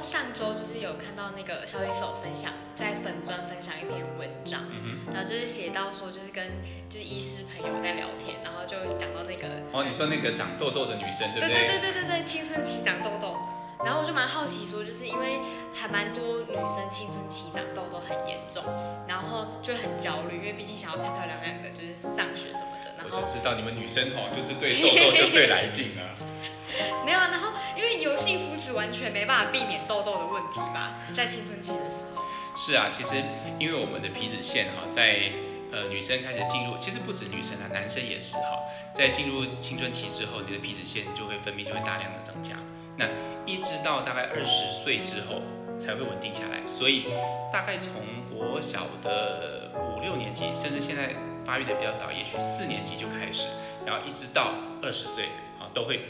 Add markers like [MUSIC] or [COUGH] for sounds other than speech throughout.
上周就是有看到那个萧医师分享，在粉专分享一篇文章，嗯、然后就是写到说，就是跟就是医师朋友在聊天，然后就讲到那个哦，你说那个长痘痘的女生，对不对？对对对对对，青春期长痘痘。然后我就蛮好奇说，就是因为还蛮多女生青春期长痘痘很严重，然后就很焦虑，因为毕竟想要漂漂亮亮的，就是上学什么的。然后我就知道你们女生哦，就是对痘痘就最来劲了。[LAUGHS] 没有啊，然后因为油性完全没办法避免痘痘的问题吧，在青春期的时候。是啊，其实因为我们的皮脂腺哈，在呃女生开始进入，其实不止女生啊，男生也是哈，在进入青春期之后，你的皮脂腺就会分泌，就会大量的增加。那一直到大概二十岁之后才会稳定下来，所以大概从国小的五六年级，甚至现在发育的比较早，也许四年级就开始，然后一直到二十岁啊，都会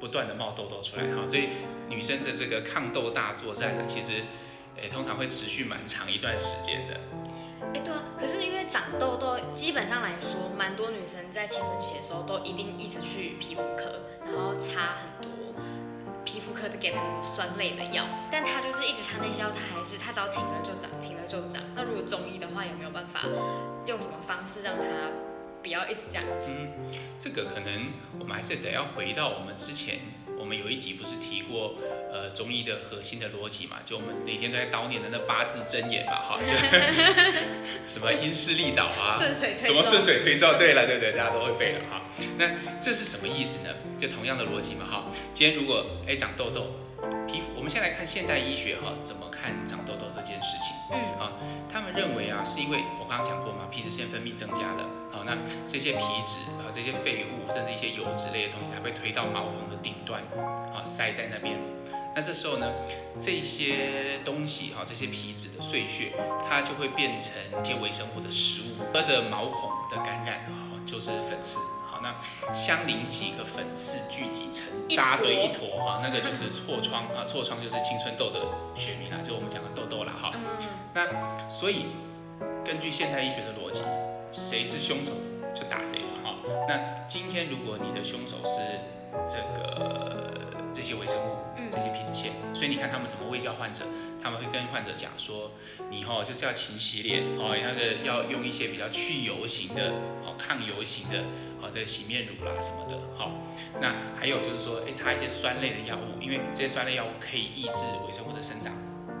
不断的冒痘痘出来哈。所以女生的这个抗痘大作战呢，其实诶通常会持续蛮长一段时间的。哎，对啊，可是因为长痘痘，基本上来说，蛮多女生在青春期的时候都一定一直去皮肤科，然后擦很多。皮肤科的给那什么酸类的药，但她就是一直擦那些药，她还是她只要停了就长，停了就长。那如果中医的话，有没有办法用什么方式让她不要一直这样子？个可能我们还是得要回到我们之前。我们有一集不是提过，呃，中医的核心的逻辑嘛？就我们每天都在叨念的那八字真言嘛，哈，就 [LAUGHS] 什么因势利导啊，顺水推什么顺水推舟，对了，对对，大家都会背了哈。那这是什么意思呢？就同样的逻辑嘛，哈。今天如果哎长痘痘，们先来看现代医学哈，怎么看长痘痘这件事情？嗯，啊，他们认为啊，是因为我刚刚讲过嘛，皮脂腺分泌增加了，好，那这些皮脂啊，这些废物，甚至一些油脂类的东西，它被推到毛孔的顶端，啊，塞在那边。那这时候呢，这些东西哈，这些皮脂的碎屑，它就会变成一些微生物的食物，它的毛孔的感染啊，就是粉刺。好，那相邻几个粉刺聚集成扎堆一坨哈，那个就是痤疮啊，痤疮就是青春痘的学名啦，就我们讲的痘痘啦哈。那所以根据现代医学的逻辑，谁是凶手就打谁嘛哈。那今天如果你的凶手是这个这些微生物，这些皮脂腺，所以你看他们怎么喂教患者，他们会跟患者讲说，你哈就是要勤洗脸哦，那个要用一些比较去油型的哦，抗油型的哦的洗面乳啦什么的，好，那还有就是说，哎，擦一些酸类的药物，因为这些酸类药物可以抑制微生物的生长。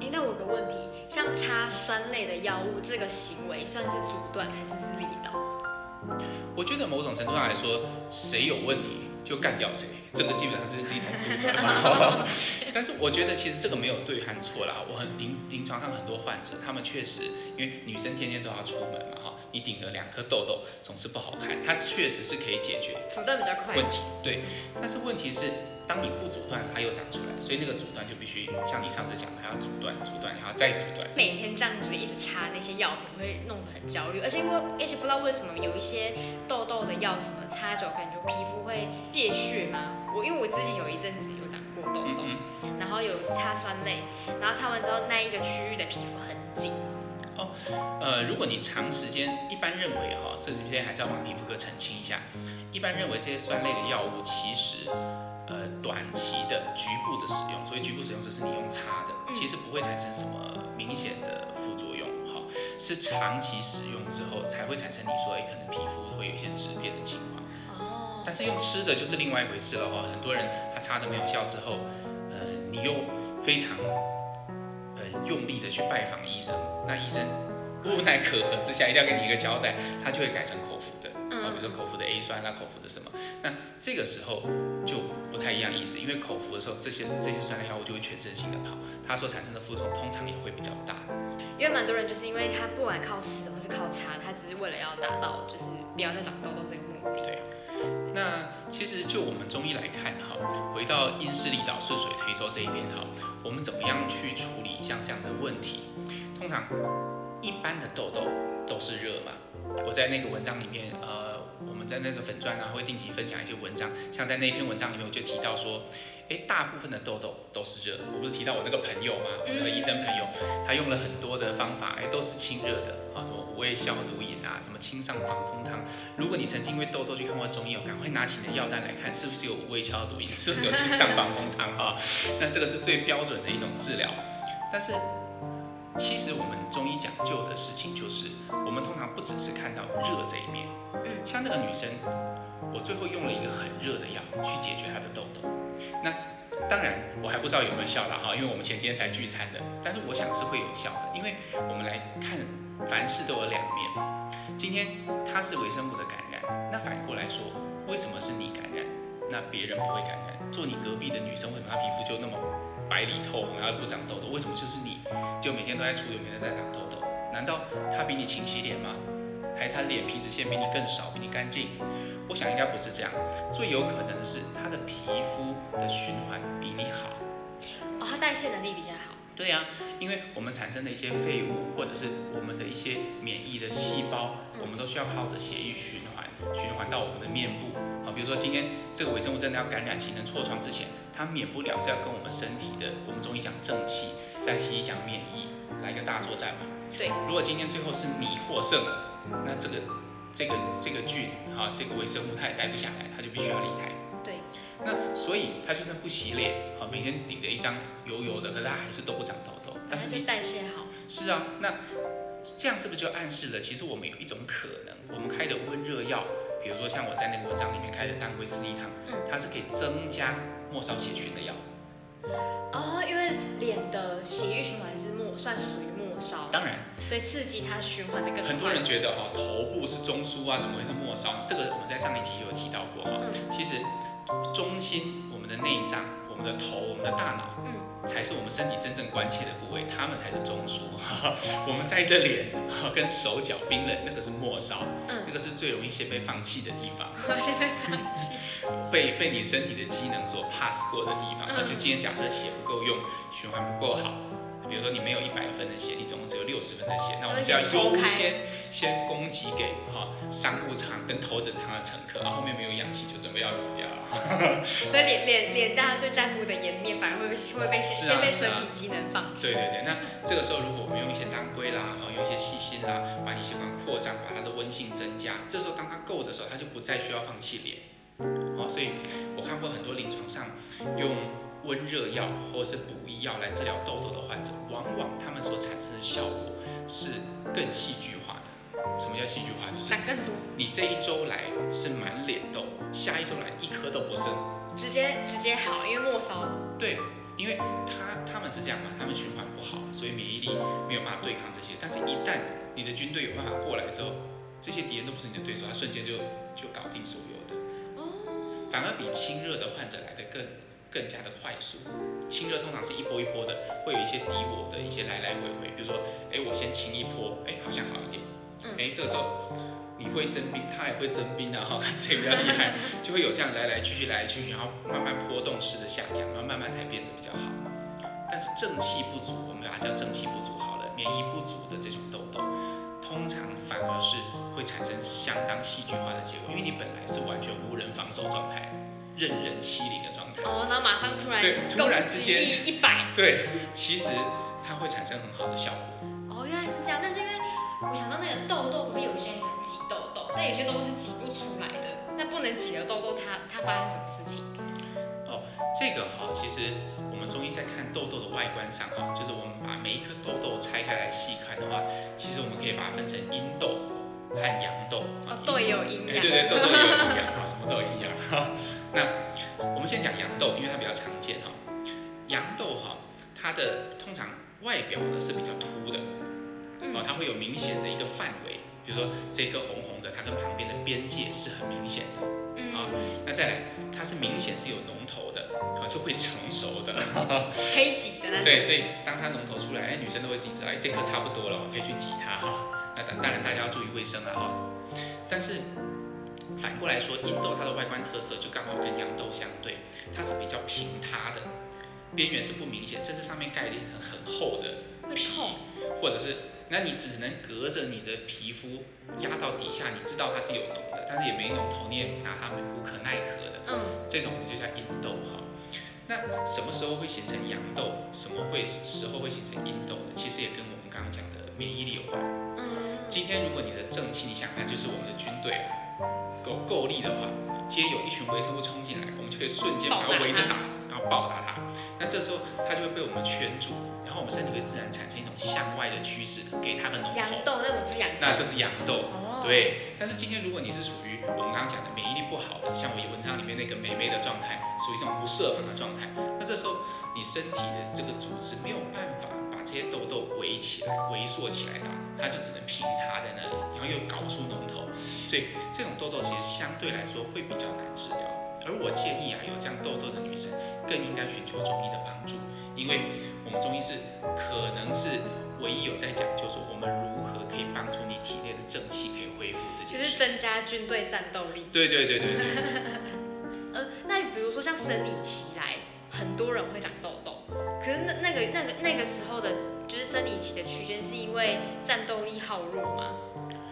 哎，那我有个问题，像擦酸类的药物这个行为算是阻断还是是利导？我觉得某种程度上来说，谁有问题就干掉谁，这个基本上就是一种阻断嘛。[LAUGHS] 但是我觉得其实这个没有对和错啦。我很临临床上很多患者，他们确实因为女生天天都要出门嘛，哈，你顶了两颗痘痘总是不好看，它确实是可以解决，阻断比较快。问题对，但是问题是。当你不阻断，它又长出来，所以那个阻断就必须像你上次讲的，还要阻断、阻断，然后再阻断。每天这样子一直擦那些药品，会弄得很焦虑，而且因为而且不知道为什么有一些痘痘的药什么擦久，感觉皮肤会泄血吗？我因为我之前有一阵子有长过痘痘，嗯嗯，然后有擦酸类，然后擦完之后那一个区域的皮肤很紧。哦，呃，如果你长时间，一般认为哈，这几天还是要帮皮肤科澄清一下，一般认为这些酸类的药物其实。呃，短期的局部的使用，所以局部使用就是你用擦的，其实不会产生什么明显的副作用，哈，是长期使用之后才会产生你说，哎，可能皮肤会有一些质变的情况。哦。但是用吃的就是另外一回事了，哈，很多人他擦的没有效之后，呃，你又非常呃用力的去拜访医生，那医生无奈可何之下，一定要给你一个交代，他就会改成口服的。啊比如说口服的 A 酸，啊口服的什么？那这个时候就不太一样意思，因为口服的时候，这些这些酸类药物就会全身性的跑，它所产生的副作用通常也会比较大。因为蛮多人就是因为他不管靠吃或是靠擦，他只是为了要达到就是不要再长痘痘这个目的。对。那其实就我们中医来看哈，回到因势利导、顺水推舟这一边哈，我们怎么样去处理像这样的问题？通常一般的痘痘都是热嘛，我在那个文章里面呃。我们们在那个粉钻啊，会定期分享一些文章，像在那篇文章里面，我就提到说，哎，大部分的痘痘都是热。我不是提到我那个朋友吗？我那个医生朋友，他用了很多的方法，哎，都是清热的啊，什么五味消毒饮啊，什么清上防风汤。如果你曾经因为痘痘去看过中医，我赶快拿起你的药单来看，是不是有五味消毒饮，是不是有清上防风汤啊？那这个是最标准的一种治疗。但是，其实我们中医讲究的事情就是，我们通常不只是看到热这一面。像那个女生，我最后用了一个很热的药去解决她的痘痘。那当然，我还不知道有没有效了哈，因为我们前几天才聚餐的。但是我想是会有效的，因为我们来看，凡事都有两面。今天它是微生物的感染，那反过来说，为什么是你感染，那别人不会感染？做你隔壁的女生，为什么她皮肤就那么白里透红，然后不长痘痘？为什么就是你就每天都在出油，每天在长痘痘？难道他比你勤洗脸吗？还是他脸皮脂腺比你更少，比你干净？我想应该不是这样，最有可能是他的皮肤的循环比你好。哦，他代谢能力比较好。对呀、啊，因为我们产生的一些废物，或者是我们的一些免疫的细胞，我们都需要靠着血液循环，循环到我们的面部。好，比如说今天这个微生物真的要感染形成痤疮之前，它免不了是要跟我们身体的，我们中医讲正气，在西医讲免疫，来一个大作战嘛。对。如果今天最后是你获胜了，那这个。这个这个菌啊，这个微生物它也待不下来，它就必须要离开。对。那所以它就算不洗脸，啊，每天顶着一张油油的，可是它还是都不长痘痘。但是就代谢好。是啊，那这样是不是就暗示了，其实我们有一种可能，我们开的温热药，比如说像我在那个文章里面开的当归四逆汤，它是可以增加末梢血循的药。哦，因为脸的血液循环是末，算属于末梢。当然。所以刺激它循环的更快。很多人觉得哈，头部是中枢啊，怎么会是末梢？这个我们在上一集有提到过哈。其实中心，我们的内脏，我们的头，我们的大脑，嗯，才是我们身体真正关切的部位，他们才是中枢。[LAUGHS] 我们在的脸跟手脚冰冷，那个是末梢，嗯，那个是最容易先被放弃的地方。[LAUGHS] 先被放弃。被被你身体的机能所 pass 过的地方，那就今天假设血不够用，循环不够好。比如说你没有一百分的血，你总共只有六十分的血，那我们就要优先先供给给哈商务舱跟头等舱的乘客，然后后面没有氧气就准备要死掉了。[LAUGHS] 所以脸脸脸大家最在乎的颜面，反而会被会被先被身体机能放弃。对对对，那这个时候如果我们用一些当归啦，然后用一些细心啦，把你血管扩张，把它的温性增加，这时候当它够的时候，它就不再需要放弃脸。哦，所以我看过很多临床上用。温热药或者是补益药来治疗痘痘的患者，往往他们所产生的效果是更戏剧化的。什么叫戏剧化？就是长更多。你这一周来是满脸痘，下一周来一颗都不剩，直接直接好，因为末梢。对，因为他他们是这样嘛，他们循环不好，所以免疫力没有办法对抗这些。但是，一旦你的军队有办法过来之后，这些敌人都不是你的对手，他瞬间就就搞定所有的。哦。反而比清热的患者来的更。更加的快速，清热通常是一波一波的，会有一些敌我的一些来来回回。比如说，哎，我先清一波，哎，好像好一点。哎，这个时候你会征兵，他也会征兵啊，哈，看 [LAUGHS] 谁比较厉害，[LAUGHS] 就会有这样来来去去，来来去去，然后慢慢波动式的下降，然后慢慢才变得比较好。但是正气不足，我们把它叫正气不足好了，免疫不足的这种痘痘，通常反而是会产生相当戏剧化的结果，因为你本来是完全无人防守状态。任人欺凌的状态马上突然对，突然之间一一百，对，其实它会产生很好的效果。哦，原来是这样，但是因为我想到那个痘痘，不是有一些人喜欢挤痘痘，但有些痘痘是挤不出来的。那不能挤的痘痘，它它发生什么事情？哦，这个哈，其实我们中医在看痘痘的外观上哈，就是我们把每一颗痘痘拆开来细看的话，其实我们可以把它分成阴痘和阳痘。哦，痘也有阴阳。对对对，痘痘也有阴阳啊，[LAUGHS] 什么都有阴阳哈。那我们先讲羊痘，因为它比较常见哈。羊痘哈，它的通常外表呢是比较凸的，哦，它会有明显的一个范围，比如说这颗红红的，它跟旁边的边界是很明显的，啊，那再来，它是明显是有脓头的，啊，就会成熟的，可以挤的那种。对，所以当它脓头出来，哎，女生都会自己知道，哎，这颗差不多了，我可以去挤它哈。那当当然大家要注意卫生了哈。但是。反过来说，阴豆它的外观特色就刚好跟阳豆相对，它是比较平塌的，边缘是不明显，甚至上面盖了一层很厚的皮，或者是那你只能隔着你的皮肤压到底下，你知道它是有毒的，但是也没弄头，你也拿它们无可奈何的。嗯，这种我们就叫阴豆哈。那什么时候会形成阳豆？什么会时候会形成阴豆呢？其实也跟我们刚刚讲的免疫力有关。嗯，今天如果你的正气，你想看就是我们的军队够够力的话，今天有一群微生物冲进来，我们就可以瞬间把它围着打，然后暴打它。那这时候它就会被我们圈住，然后我们身体会自然产生一种向外的趋势，给它个龙头。羊痘那种是阳，那就是阳痘。哦，对。但是今天如果你是属于我们刚刚讲的免疫力不好的，像我文章里面那个美眉的状态，属于一种不设防的状态，那这时候你身体的这个组织没有办法些痘痘围起来、围缩起来打，它就只能平塌在那里，然后又搞出脓头，所以这种痘痘其实相对来说会比较难治疗。而我建议啊，有这样痘痘的女生更应该寻求中医的帮助，因为我们中医是可能是唯一有在讲，就是我们如何可以帮助你体内的正气可以恢复这件事。就是增加军队战斗力。对对对对对。[LAUGHS] 呃，那比如说像生理期来，很多人会长痘痘，可是那那个那个那个时候的，就是生理期的区间，是因为战斗力好弱吗？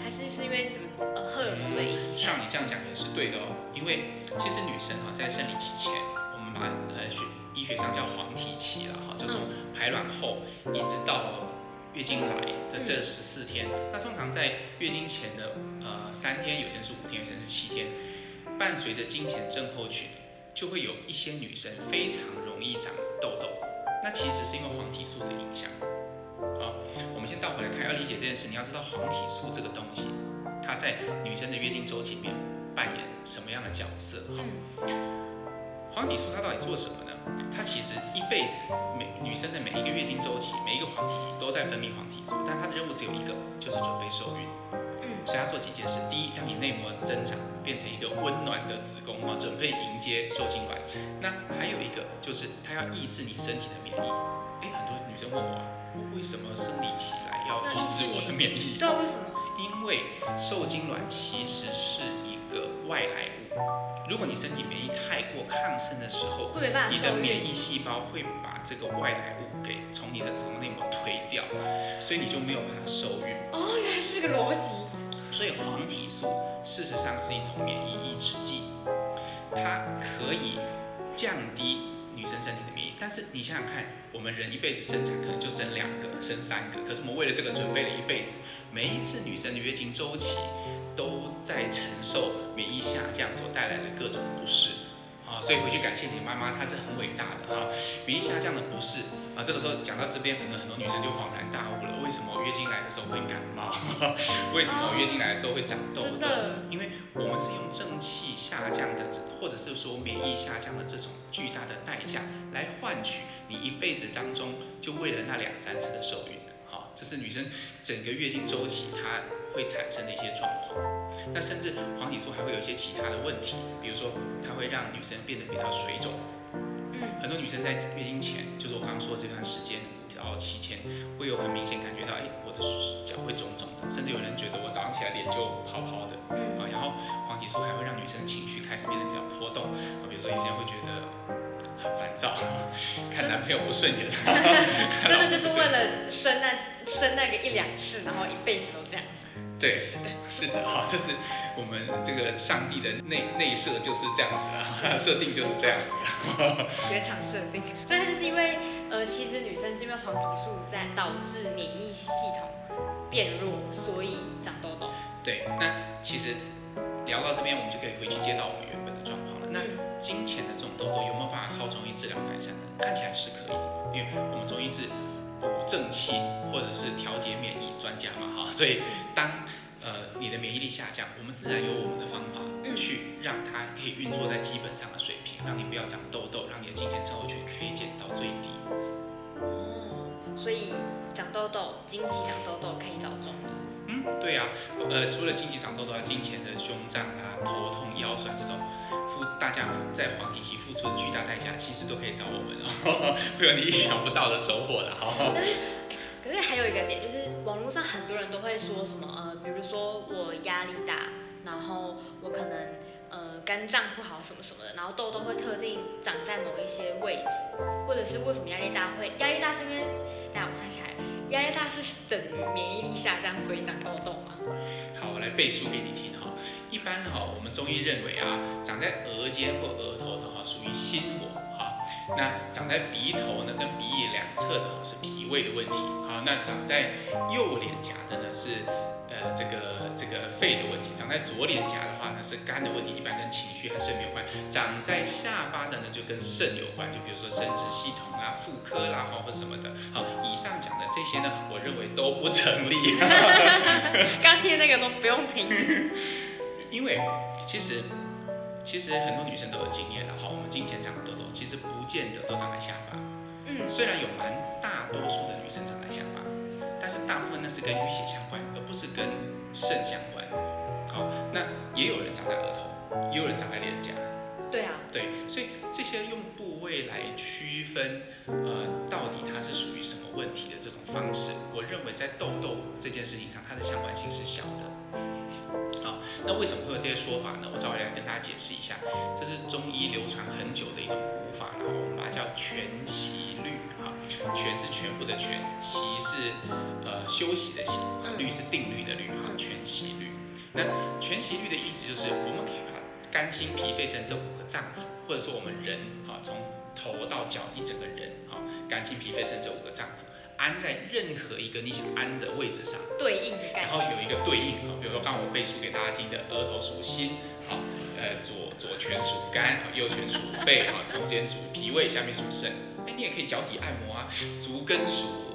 还是是因为怎么呃荷尔蒙的影响？像你这样讲也是对的哦，因为其实女生哈在生理期前，我们把呃学医学上叫黄体期了哈，就从排卵后一直到月经来的这十四天。那通常在月经前的呃三天，有些是五天，有些是七天，伴随着经前症候群，就会有一些女生非常容易长痘痘。那其实是因为黄体素的影响。好，我们先倒回来看，要理解这件事，你要知道黄体素这个东西，它在女生的月经周期里面扮演什么样的角色？哈，黄体素它到底做什么呢？它其实一辈子每女生的每一个月经周期，每一个黄体期都在分泌黄体素，但它的任务只有一个，就是准备受孕。嗯，所以它做几件事：第一，让你内膜增长，变成一个温暖的子宫啊，准备迎接受精卵。那还有一个就是它要抑制你身体的免疫。诶，很多女生问我啊。为什么生理期来要抑制我的免疫？对，[LAUGHS] 为什么？因为受精卵其实是一个外来物，如果你身体免疫太过亢盛的时候，你的免疫细胞会把这个外来物给从你的子宫内膜推掉，所以你就没有办法受孕。哦，原来是这个逻辑。所以黄体素事实上是一种免疫抑制剂，它可以降低。女生身体的免疫，但是你想想看，我们人一辈子生产可能就生两个、生三个，可是我们为了这个准备了一辈子，每一次女生的月经周期都在承受免疫下降所带来的各种不适。啊，所以回去感谢你妈妈，她是很伟大的啊。免疫下降的不适啊，这个时候讲到这边，可能很多女生就恍然大悟了，为什么月经来的时候会感冒？[LAUGHS] 为什么月经来的时候会长痘痘？因为我们是用正气下降的，或者是说免疫下降的这种巨大的代价，来换取你一辈子当中就为了那两三次的受孕。好，这是女生整个月经周期它会产生的一些状况。那甚至黄体素还会有一些其他的问题，比如说它会让女生变得比较水肿。嗯，很多女生在月经前，就是我刚刚说的这段时间五到七天，会有很明显感觉到，哎，我的脚会肿肿的，甚至有人觉得我早上起来脸就泡泡的。啊，然后黄体素还会让女生的情绪开始变得比较波动。啊，比如说有些人会觉得很烦躁，[LAUGHS] 看男朋友不顺眼。[LAUGHS] 真的就是为了生那生那个一两次，然后一辈子都这样。对，是的，[LAUGHS] 好，这是我们这个上帝的内内设就是这样子啊，设定就是这样子的，原厂设定。所以它就是因为，呃，其实女生是因为黄体素在导致免疫系统变弱，所以长痘痘。对，那其实聊到这边，我们就可以回去接到我们原本的状况了。那金钱的这种痘痘有没有办法靠中医治疗改善呢？看起来是可以的，因为我们中医是。补正气或者是调节免疫专家嘛，哈，所以当呃你的免疫力下降，我们自然有我们的方法去让它可以运作在基本上的水平，让你不要长痘痘，让你的金钱症候群可以减到最低。哦，所以长痘痘、经期长痘痘可以找中医。嗯，对呀、啊，呃，除了经期长痘痘，啊、金钱的胸胀啊、头痛、腰酸这种。大家在黄体期付出的巨大代价，其实都可以找我们哦，[LAUGHS] 会有你意想不到的收获的哈。可是还有一个点，就是网络上很多人都会说什么呃，比如说我压力大，然后我可能呃肝脏不好什么什么的，然后痘痘会特定长在某一些位置，或者是为什么压力大会压力大是因为，大家我想起来，压力大是等于免疫力下降，所以长痘痘吗？好，我来背书给你听哈。一般哈，我们中医认为啊，长在额间或额头的哈，属于心火。那长在鼻头呢，跟鼻翼两侧的哈，是脾胃的问题。好，那长在右脸颊的呢是。呃，这个这个肺的问题，长在左脸颊的话呢是肝的问题，一般跟情绪和肾没有关。长在下巴的呢就跟肾有关，就比如说生殖系统啊、妇科啦，或或什么的。好，以上讲的这些呢，我认为都不成立。[LAUGHS] 刚听那个都不用听，[LAUGHS] 因为其实其实很多女生都有经验了。好，我们经前长痘痘，其实不见得都长在下巴。嗯，虽然有蛮大多数的女生长在下巴。但是大部分呢是跟淤血相关，而不是跟肾相关。好，那也有人长在额头，也有人长在脸颊。对啊。对，所以这些用部位来区分，呃，到底它是属于什么问题的这种方式，我认为在痘痘这件事情上，它的相关性是小的。好，那为什么会有这些说法呢？我稍微来跟大家解释一下，这是中医流传很久的一种全息律。全是全部的全，息是呃休息的息，律是定律的律哈，全息律。那全息律的意思就是，我们可以把肝心脾肺肾这五个脏腑，或者说我们人啊，从头到脚一整个人啊，肝心脾肺肾这五个脏腑，安在任何一个你想安的位置上，对应，然后有一个对应啊，比如说刚刚我背书给大家听的，额头属心，好，呃左左拳属肝，右拳属肺啊，中间属脾胃，下面属肾。哎，你也可以脚底按摩啊，足跟属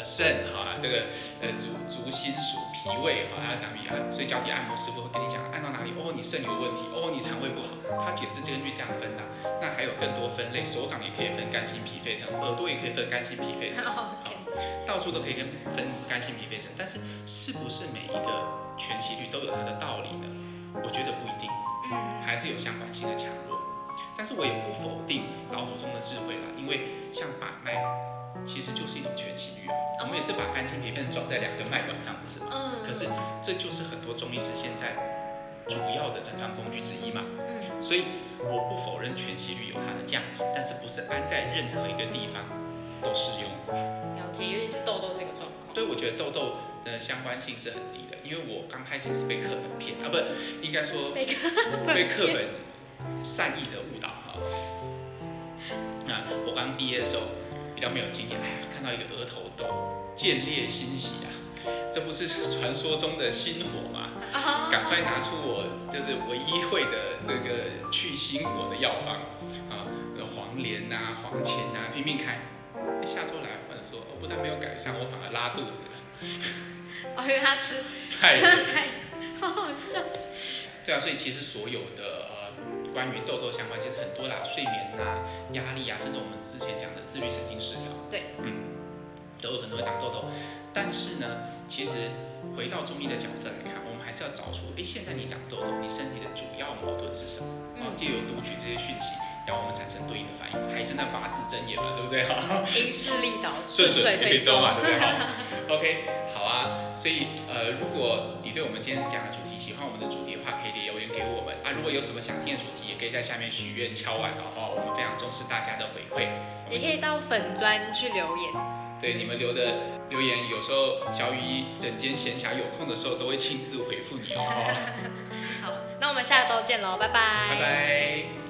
呃肾哈，这个呃足足心属脾胃哈，还有哪里啊？所以脚底按摩师傅会跟你讲，按到哪里哦，你肾有问题哦，你肠胃不好，他解释这根据这样分的。那还有更多分类，手掌也可以分肝心脾肺肾，耳朵也可以分肝心脾肺肾，[LAUGHS] 好，到处都可以跟分肝心脾肺肾。但是是不是每一个全息律都有它的道理呢？我觉得不一定，还是有相关性的强弱。但是我也不否定老祖宗的智慧啦，因为像把脉，其实就是一种全息律啊。我们也是把肝心脾肺肾装在两个脉管上，不是吗？嗯。可是这就是很多中医师现在主要的诊断工具之一嘛。嗯。所以我不否认全息律有它的价值，但是不是安在任何一个地方都适用。了解，尤其是痘痘这个状况。对，我觉得痘痘的相关性是很低的，因为我刚开始是被课本骗啊，不，应该说被被课本。善意的误导哈，那我刚毕业的时候比较没有经验，哎呀，看到一个额头痘，见猎心喜啊，这不是传说中的心火吗？赶快拿出我就是唯一会的这个去心火的药方啊，黄连呐、啊、黄芩呐、啊，拼命开。下周来，或者说我不但没有改善，我反而拉肚子了。哦，因为他吃太 [LAUGHS] 太，好好笑。对啊，所以其实所有的呃。关于痘痘相关，其实很多啦，睡眠啊、压力啊，甚至我们之前讲的自律神经失调，对，嗯，都有可能会长痘痘。但是呢，其实回到中医的角色来看，我们还是要找出，哎，现在你长痘痘，你身体的主要矛盾是什么？然后借由读取这些讯息，然后我们产生对应的反应，还是那八字真言嘛，对不对？哈，[LAUGHS] 因势利导，顺水推舟嘛，对不对？好，OK，好啊。所以呃，如果你对我们今天讲的主题喜欢我们的主题的话，可以如果有什么想听的主题，也可以在下面许愿敲碗的话，我们非常重视大家的回馈。也可以到粉专去留言。对，你们留的留言，有时候小雨整间闲暇有空的时候，都会亲自回复你哦。[LAUGHS] 好，那我们下周见喽，拜拜。拜拜。